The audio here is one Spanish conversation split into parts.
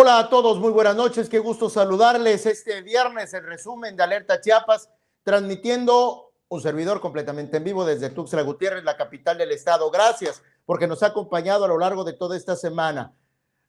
Hola a todos, muy buenas noches, qué gusto saludarles este viernes, el resumen de Alerta Chiapas, transmitiendo un servidor completamente en vivo desde Tuxtla Gutiérrez, la capital del estado. Gracias porque nos ha acompañado a lo largo de toda esta semana.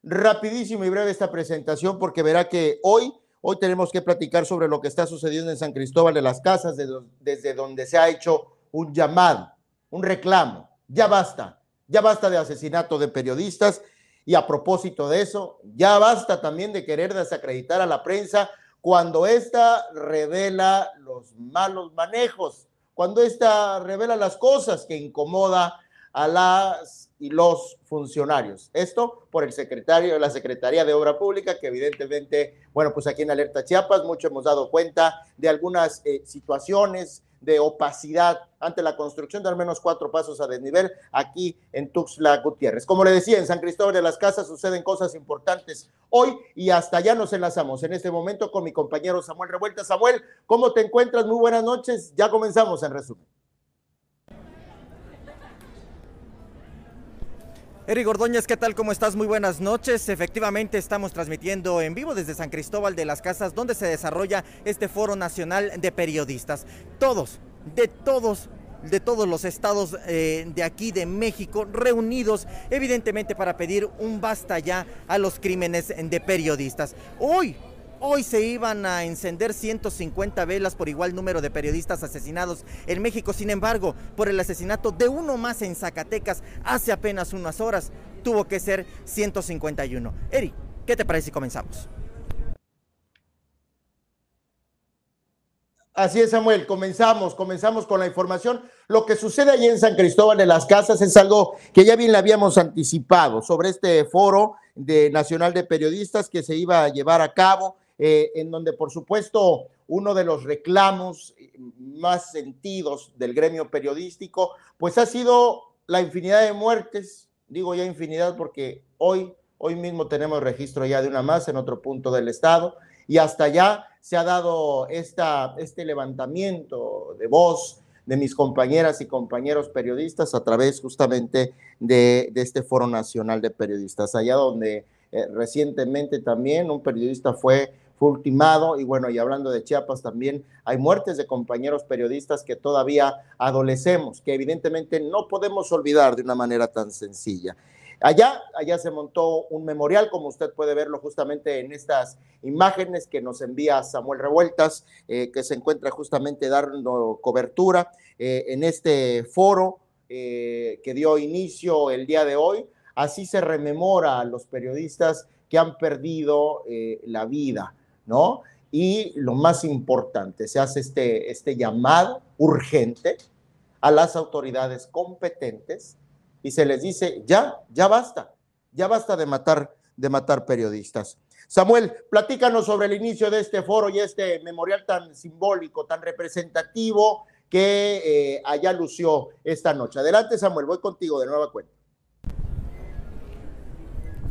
Rapidísimo y breve esta presentación porque verá que hoy, hoy tenemos que platicar sobre lo que está sucediendo en San Cristóbal de las Casas, desde donde se ha hecho un llamado, un reclamo. Ya basta, ya basta de asesinato de periodistas y a propósito de eso, ya basta también de querer desacreditar a la prensa cuando ésta revela los malos manejos, cuando ésta revela las cosas que incomoda a las y los funcionarios. Esto por el secretario de la Secretaría de Obra Pública, que evidentemente, bueno, pues aquí en Alerta Chiapas mucho hemos dado cuenta de algunas eh, situaciones de opacidad ante la construcción de al menos cuatro pasos a desnivel aquí en Tuxtla Gutiérrez. Como le decía, en San Cristóbal de las Casas suceden cosas importantes hoy y hasta allá nos enlazamos en este momento con mi compañero Samuel Revuelta. Samuel, ¿cómo te encuentras? Muy buenas noches. Ya comenzamos en resumen. Eric Ordóñez, ¿qué tal? ¿Cómo estás? Muy buenas noches. Efectivamente, estamos transmitiendo en vivo desde San Cristóbal de las Casas, donde se desarrolla este Foro Nacional de Periodistas. Todos, de todos de todos los estados eh, de aquí de México reunidos evidentemente para pedir un basta ya a los crímenes de periodistas. Hoy Hoy se iban a encender 150 velas por igual número de periodistas asesinados en México. Sin embargo, por el asesinato de uno más en Zacatecas hace apenas unas horas, tuvo que ser 151. Eri, ¿qué te parece si comenzamos? Así es, Samuel, comenzamos, comenzamos con la información. Lo que sucede allí en San Cristóbal de las Casas es algo que ya bien le habíamos anticipado sobre este foro de Nacional de Periodistas que se iba a llevar a cabo eh, en donde por supuesto uno de los reclamos más sentidos del gremio periodístico, pues ha sido la infinidad de muertes, digo ya infinidad porque hoy, hoy mismo tenemos registro ya de una más en otro punto del estado y hasta allá se ha dado esta, este levantamiento de voz de mis compañeras y compañeros periodistas a través justamente de, este Foro Nacional de Periodistas, allá donde eh, recientemente también un periodista fue fue ultimado y bueno, y hablando de Chiapas también, hay muertes de compañeros periodistas que todavía adolecemos, que evidentemente no podemos olvidar de una manera tan sencilla. Allá, allá se montó un memorial, como usted puede verlo justamente en estas imágenes que nos envía Samuel Revueltas, eh, que se encuentra justamente dando cobertura eh, en este foro eh, que dio inicio el día de hoy. Así se rememora a los periodistas que han perdido la vida. ¿No? Y lo más importante, se hace este, este llamado urgente a las autoridades competentes y se les dice, ya, ya basta, ya basta de matar, de matar periodistas. Samuel, platícanos sobre el inicio de este foro y este memorial tan simbólico, tan representativo que eh, allá lució esta noche. Adelante, Samuel, voy contigo de nueva cuenta.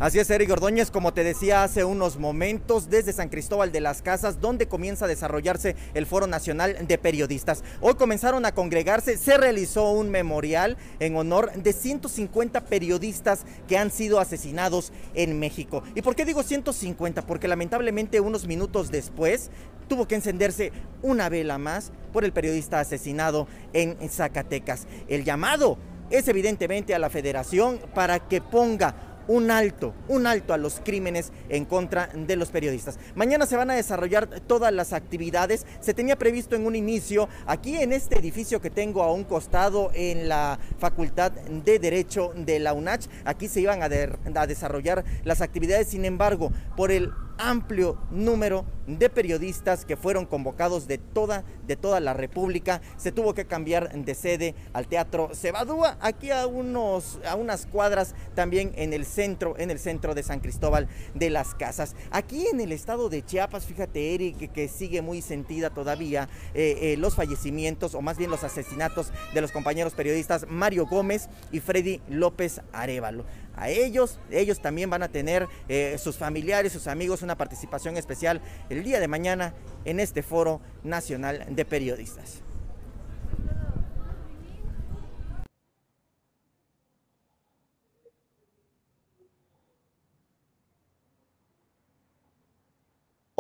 Así es, Eric Ordóñez, como te decía hace unos momentos, desde San Cristóbal de las Casas, donde comienza a desarrollarse el Foro Nacional de Periodistas. Hoy comenzaron a congregarse, se realizó un memorial en honor de 150 periodistas que han sido asesinados en México. ¿Y por qué digo 150? Porque lamentablemente unos minutos después tuvo que encenderse una vela más por el periodista asesinado en Zacatecas. El llamado es evidentemente a la federación para que ponga un alto, un alto a los crímenes en contra de los periodistas. Mañana se van a desarrollar todas las actividades. Se tenía previsto en un inicio aquí en este edificio que tengo a un costado en la Facultad de Derecho de la UNACH. Aquí se iban a, a desarrollar las actividades. Sin embargo, por el amplio número de periodistas que fueron convocados de toda, de toda la República. Se tuvo que cambiar de sede al Teatro Cebadúa, aquí a, unos, a unas cuadras también en el centro, en el centro de San Cristóbal de las Casas. Aquí en el estado de Chiapas, fíjate Eric, que, sigue muy sentida todavía eh, eh, los fallecimientos o más bien los asesinatos de los compañeros periodistas Mario Gómez y Freddy López Arevalo a ellos. Ellos también van a tener eh, sus familiares, sus amigos, una participación especial el día de mañana en este foro nacional de periodistas.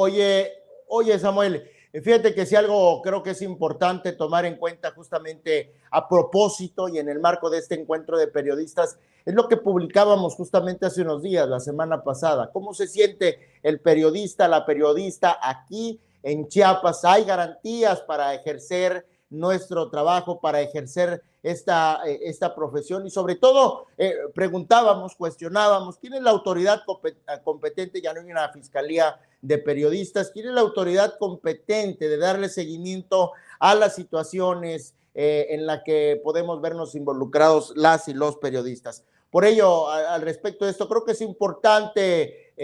Oye, oye Samuel, fíjate que si algo creo que es importante tomar en cuenta justamente a propósito y en el marco de este encuentro de periodistas, es lo que publicábamos justamente hace unos días, la semana pasada. ¿Cómo se siente el periodista, la periodista aquí en Chiapas? ¿Hay garantías para ejercer nuestro trabajo, para ejercer esta, eh, esta profesión y sobre todo eh, preguntábamos, cuestionábamos, ¿quién es la autoridad competente? Ya no hay una fiscalía de periodistas, ¿quién es la autoridad competente de darle seguimiento a las situaciones eh, en las que podemos vernos involucrados las y los periodistas? Por ello, al respecto de esto, creo que es importante,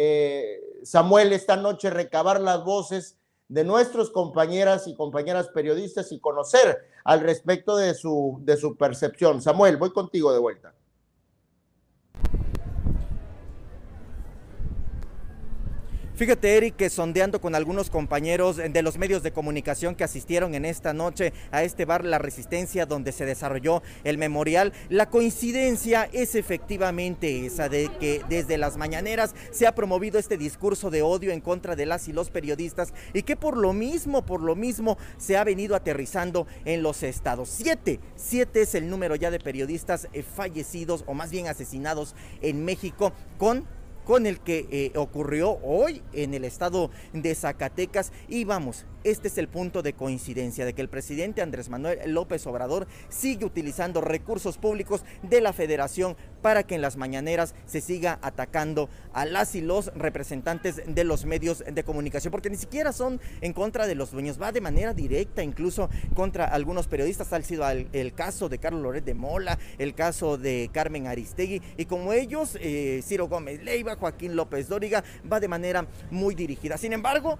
Samuel, esta noche recabar las voces de nuestros compañeras y compañeras periodistas y conocer al respecto de su, de su percepción. Samuel, voy contigo de vuelta. Fíjate, Eric, que sondeando con algunos compañeros de los medios de comunicación que asistieron en esta noche a este bar La Resistencia donde se desarrolló el memorial, la coincidencia es efectivamente esa de que desde las mañaneras se ha promovido este discurso de odio en contra de las y los periodistas y que por lo mismo, por lo mismo se ha venido aterrizando en los estados. Siete, siete es el número ya de periodistas eh, fallecidos o más bien asesinados en México con con el que eh, ocurrió hoy en el estado de Zacatecas. Y vamos, este es el punto de coincidencia de que el presidente Andrés Manuel López Obrador sigue utilizando recursos públicos de la federación para que en las mañaneras se siga atacando a las y los representantes de los medios de comunicación, porque ni siquiera son en contra de los dueños, va de manera directa incluso contra algunos periodistas, tal sido el, caso de Carlos Loret de Mola, el caso de Carmen Aristegui, y como ellos, eh, Ciro Gómez Leiva, Joaquín López Dóriga, va de manera muy dirigida. Sin embargo,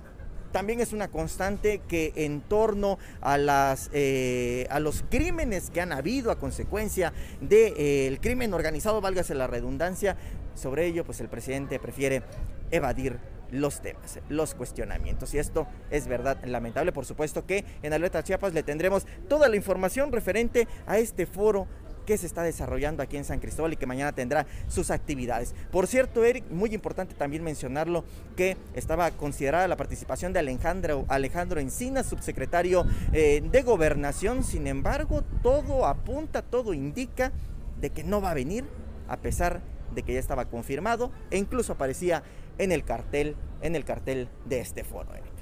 también es una constante que en torno a, las, eh, a los crímenes que han habido a consecuencia del eh, crimen organizado, válgase la redundancia, sobre ello pues el presidente prefiere evadir los temas, los cuestionamientos. Y esto es verdad lamentable. Por supuesto que en Alerta Chiapas le tendremos toda la información referente a este foro que se está desarrollando aquí en San Cristóbal y que mañana tendrá sus actividades. Por cierto, Eric, muy importante también mencionarlo que estaba considerada la participación de Alejandro, Alejandro Encina, subsecretario eh, de Gobernación. Sin embargo, todo apunta, todo indica de que no va a venir, a pesar de que ya estaba confirmado e incluso aparecía en el cartel, en el cartel de este foro, Eric.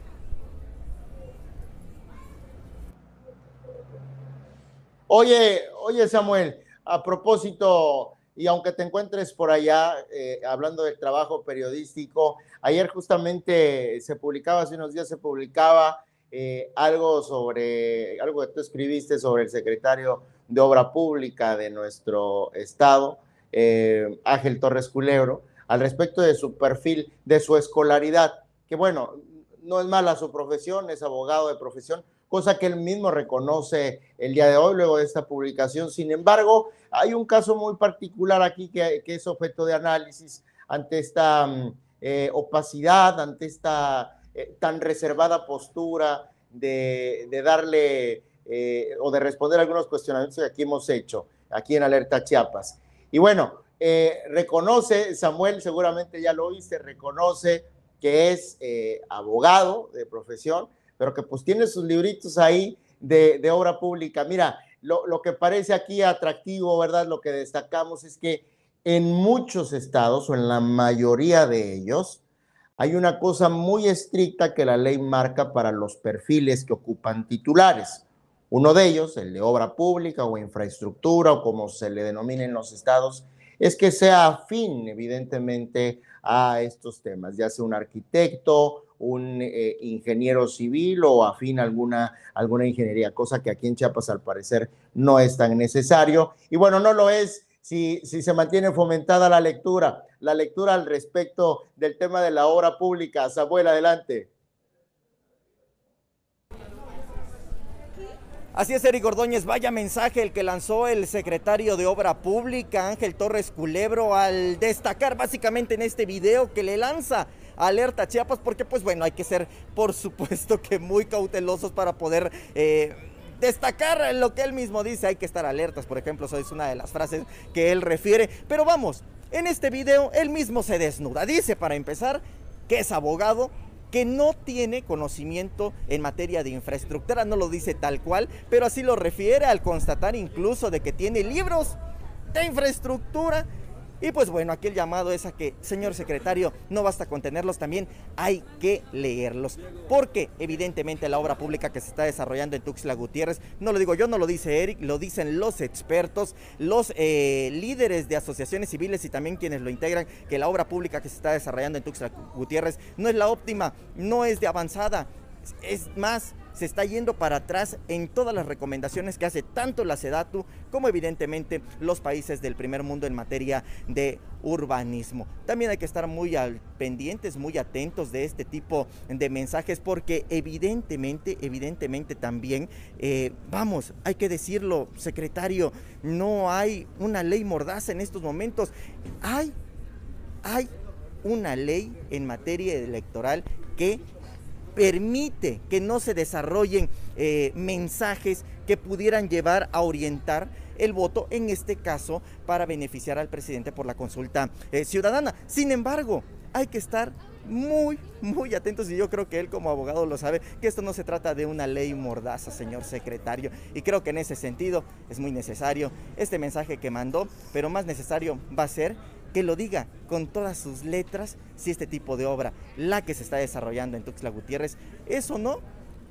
Oye, oye Samuel, a propósito, y aunque te encuentres por allá eh, hablando del trabajo periodístico, ayer justamente se publicaba, hace unos días se publicaba eh, algo sobre, algo que tú escribiste sobre el secretario de Obra Pública de nuestro estado, eh, Ángel Torres Culebro, al respecto de su perfil, de su escolaridad, que bueno, no es mala su profesión, es abogado de profesión, cosa que él mismo reconoce el día de hoy, luego de esta publicación. Sin embargo, hay un caso muy particular aquí que, es objeto de análisis ante esta mm, eh, opacidad, ante esta eh, tan reservada postura de, darle eh, o de responder algunos cuestionamientos que aquí hemos hecho, aquí en Alerta Chiapas. Y bueno, reconoce, Samuel seguramente ya lo oíste, reconoce que es abogado de profesión, pero que pues tiene sus libritos ahí de, obra pública. Mira, lo, lo, que parece aquí atractivo, ¿verdad? Lo que destacamos es que en muchos estados o en la mayoría de ellos hay una cosa muy estricta que la ley marca para los perfiles que ocupan titulares. Uno de ellos, el de obra pública o infraestructura o como se le denomina en los estados, es que sea afín evidentemente a estos temas, ya sea un arquitecto un eh, ingeniero civil o afín a alguna, alguna ingeniería, cosa que aquí en Chiapas al parecer no es tan necesario. Y bueno, no lo es si, si se mantiene fomentada la lectura, la lectura al respecto del tema de la obra pública. Samuel, adelante. Así es, Eric Ordóñez, vaya mensaje el que lanzó el secretario de Obra Pública, Ángel Torres Culebro, al destacar básicamente en este video que le lanza alerta Chiapas, porque pues bueno, hay que ser por supuesto que muy cautelosos para poder... Eh, destacar lo que él mismo dice, hay que estar alertas, por ejemplo, eso es una de las frases que él refiere. Pero vamos, en este video él mismo se desnuda. Dice para empezar que es abogado que no tiene conocimiento en materia de infraestructura, no lo dice tal cual, pero así lo refiere al constatar incluso de que tiene libros de infraestructura y pues bueno, aquí el llamado es a que, señor secretario, no basta con tenerlos, también hay que leerlos. Porque evidentemente la obra pública que se está desarrollando en Tuxtla Gutiérrez, no lo digo yo, no lo dice Eric, lo dicen los expertos, los eh, líderes de asociaciones civiles y también quienes lo integran, que la obra pública que se está desarrollando en Tuxtla Gutiérrez no es la óptima, no es de avanzada, es más, se está yendo para atrás en todas las recomendaciones que hace tanto la SEDATU como evidentemente los países del primer mundo en materia de urbanismo. También hay que estar muy pendientes, muy atentos de este tipo de mensajes porque evidentemente, evidentemente también, eh, vamos, hay que decirlo, secretario, no hay una ley mordaza en estos momentos. Hay, hay una ley en materia electoral que permite que no se desarrollen eh, mensajes que pudieran llevar a orientar el voto, en este caso, para beneficiar al presidente por la consulta eh, ciudadana. Sin embargo, hay que estar muy, muy atentos y yo creo que él como abogado lo sabe, que esto no se trata de una ley mordaza, señor secretario. Y creo que en ese sentido es muy necesario este mensaje que mandó, pero más necesario va a ser que lo diga con todas sus letras si este tipo de obra, la que se está desarrollando en Tuxtla Gutiérrez, es o no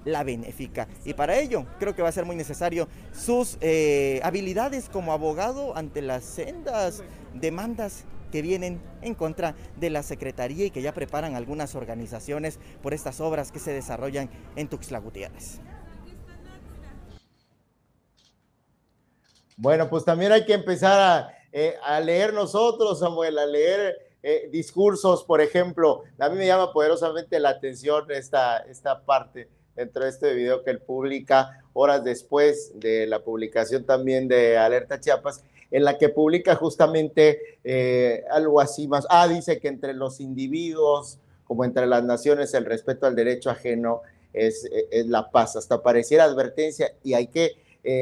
la benéfica. Y para ello creo que va a ser muy necesario sus eh, habilidades como abogado ante las sendas demandas que vienen en contra de la Secretaría y que ya preparan algunas organizaciones por estas obras que se desarrollan en Tuxtla Gutiérrez. Bueno, pues también hay que empezar a eh, a leer nosotros, Samuel, a leer eh, discursos, por ejemplo. A mí me llama poderosamente la atención esta, esta parte dentro de este video que él publica horas después de la publicación también de Alerta Chiapas, en la que publica justamente eh, algo así más. Ah, dice que entre los individuos, como entre las naciones, el respeto al derecho ajeno es, es la paz. Hasta pareciera advertencia y hay que,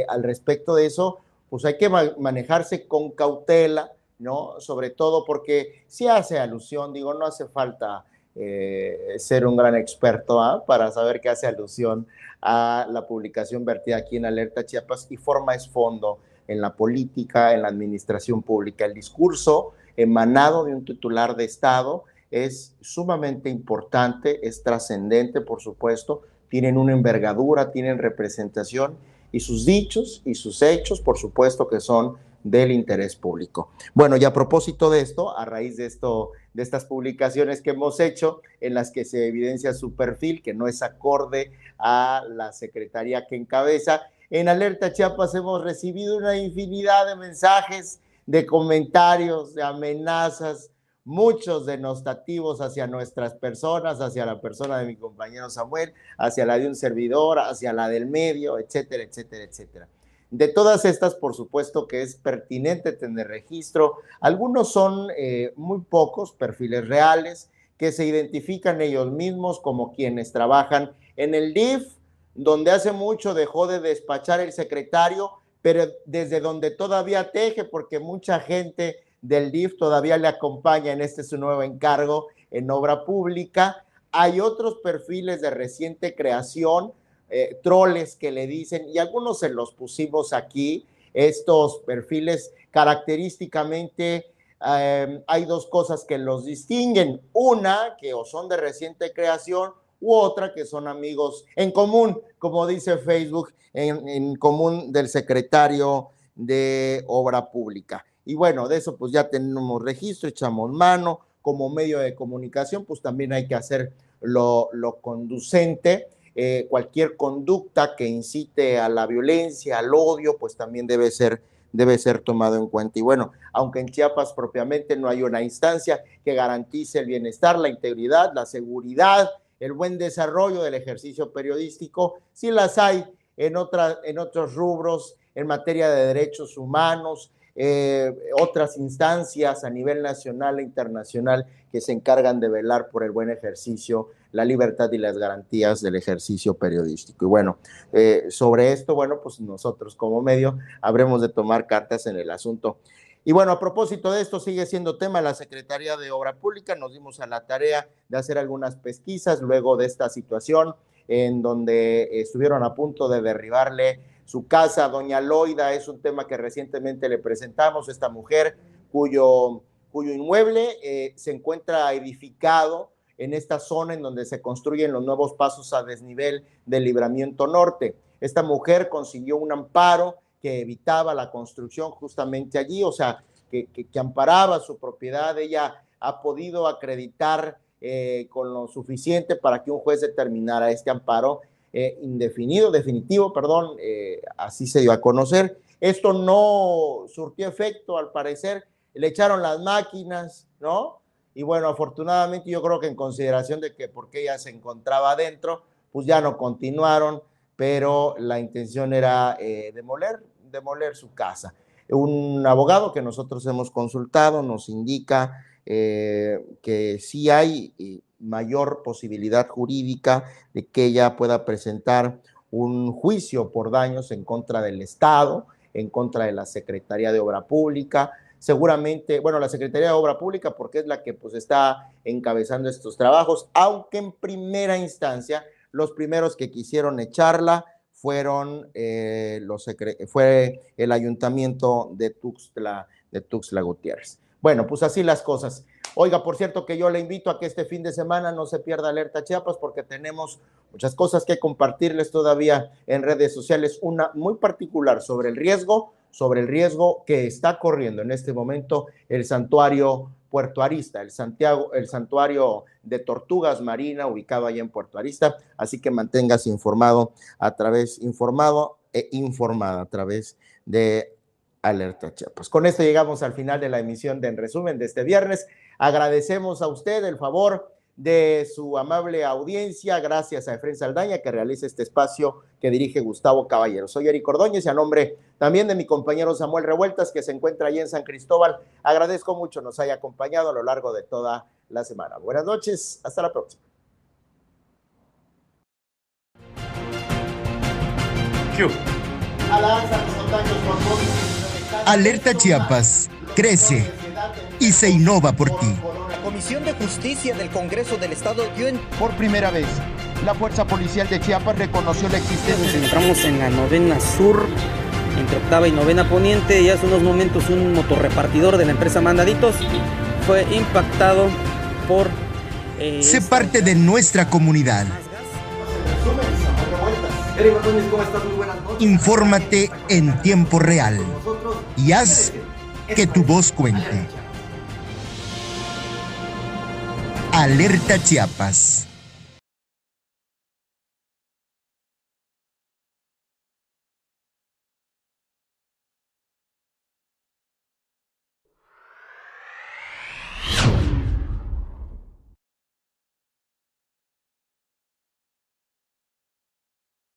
al respecto de eso, pues hay que manejarse con cautela, ¿no? Sobre todo porque si hace alusión, digo, no hace falta eh, ser un gran experto ¿ah? para saber que hace alusión a la publicación vertida aquí en Alerta Chiapas y forma es fondo en la política, en la administración pública. El discurso emanado de un titular de Estado es sumamente importante, es trascendente, por supuesto, tienen una envergadura, tienen representación y sus dichos y sus hechos, por supuesto que son del interés público. Bueno, y a propósito de esto, a raíz de esto, de estas publicaciones que hemos hecho, en las que se evidencia su perfil, que no es acorde a la secretaría que encabeza, en Alerta Chiapas hemos recibido una infinidad de mensajes, de comentarios, de amenazas, muchos denostativos hacia nuestras personas, hacia la persona de mi compañero Samuel, hacia la de un servidor, hacia la del medio, etcétera, etcétera, etcétera. De todas estas, por supuesto que es pertinente tener registro. Algunos son eh, muy pocos perfiles reales que se identifican ellos mismos como quienes trabajan en el DIF, donde hace mucho dejó de despachar el secretario, pero desde donde todavía teje, porque mucha gente del DIF todavía le acompaña en este su nuevo encargo en obra pública. Hay otros perfiles de reciente creación, eh, troles que le dicen, y algunos se los pusimos aquí, estos perfiles característicamente em, hay dos cosas que los distinguen. Una, que o son de reciente creación, u otra, que son amigos en común, como dice Facebook, en común del secretario de Obra Pública. Y bueno, de eso pues ya tenemos registro, echamos mano. Como medio de comunicación, pues también hay que hacer lo, conducente. Eh, cualquier conducta que incite a la violencia, al odio, pues también debe ser, debe ser tomado en cuenta. Y bueno, aunque en Chiapas propiamente no hay una instancia que garantice el bienestar, la integridad, la seguridad, el buen desarrollo del ejercicio periodístico, sí las hay en, en otros rubros, en materia de derechos humanos, eh, otras instancias a nivel nacional e internacional que se encargan de velar por el buen ejercicio, la libertad y las garantías del ejercicio periodístico. Y bueno, eh, sobre esto, bueno, pues nosotros como medio habremos de tomar cartas en el asunto. Y bueno, a propósito de esto, sigue siendo tema la Secretaría de Obra Pública. Nos dimos a la tarea de hacer algunas pesquisas luego de esta situación en donde estuvieron a punto de derribarle su casa. Doña Loida es un tema que recientemente le presentamos, esta mujer cuyo, cuyo inmueble eh, se encuentra edificado en esta zona en donde se construyen los nuevos pasos a desnivel del libramiento norte. Esta mujer consiguió un amparo que evitaba la construcción justamente allí, o sea, que, que, amparaba su propiedad. Ella ha podido acreditar eh, con lo suficiente para que un juez determinara este amparo eh, indefinido, definitivo, perdón, eh, así se dio a conocer. Esto no surtió efecto, al parecer, le echaron las máquinas, ¿no? Y bueno, afortunadamente yo creo que en consideración de que porque ella se encontraba adentro, pues ya no continuaron, pero la intención era demoler, demoler su casa. Un abogado que nosotros hemos consultado nos indica eh, que sí hay eh, mayor posibilidad jurídica de que ella pueda presentar un juicio por daños en contra del Estado, en contra de la Secretaría de Obra Pública, seguramente, bueno, la Secretaría de Obra Pública porque es la que pues está encabezando estos trabajos, aunque en primera instancia los primeros que quisieron echarla fueron eh, los fue el ayuntamiento de Tuxtla, de Tuxtla Gutiérrez. Bueno, pues así las cosas. Oiga, por cierto que yo le invito a que este fin de semana no se pierda Alerta Chiapas porque tenemos muchas cosas que compartirles todavía en redes sociales. Una muy particular sobre el riesgo, sobre el riesgo que está corriendo en este momento el santuario Puerto Arista, el, Santiago, el santuario de tortugas marina ubicado allá en Puerto Arista. Así que mantengas informado a través, informado e informada a través de Alerta Chiapas. Con esto llegamos al final de la emisión de En Resumen de este viernes. Agradecemos a usted el favor de su amable audiencia, gracias a Efren Saldaña que realiza este espacio que dirige Gustavo Caballero. Soy Eric Ordóñez y a nombre también de mi compañero Samuel Revueltas, que se encuentra allí en San Cristóbal, agradezco mucho nos haya acompañado a lo largo de toda la semana. Buenas noches, hasta la próxima. Alerta Chiapas, crece y se innova por ti. Comisión de Justicia del Congreso del Estado dio en... Por primera vez, la Fuerza Policial de Chiapas reconoció la existencia... Nos encontramos en la novena sur, entre octava y novena poniente, y hace unos momentos un motorrepartidor de la empresa Mandaditos fue impactado por... Eh, sé parte de nuestra comunidad. Infórmate en tiempo real y haz que tu voz cuente. Alerta Chiapas.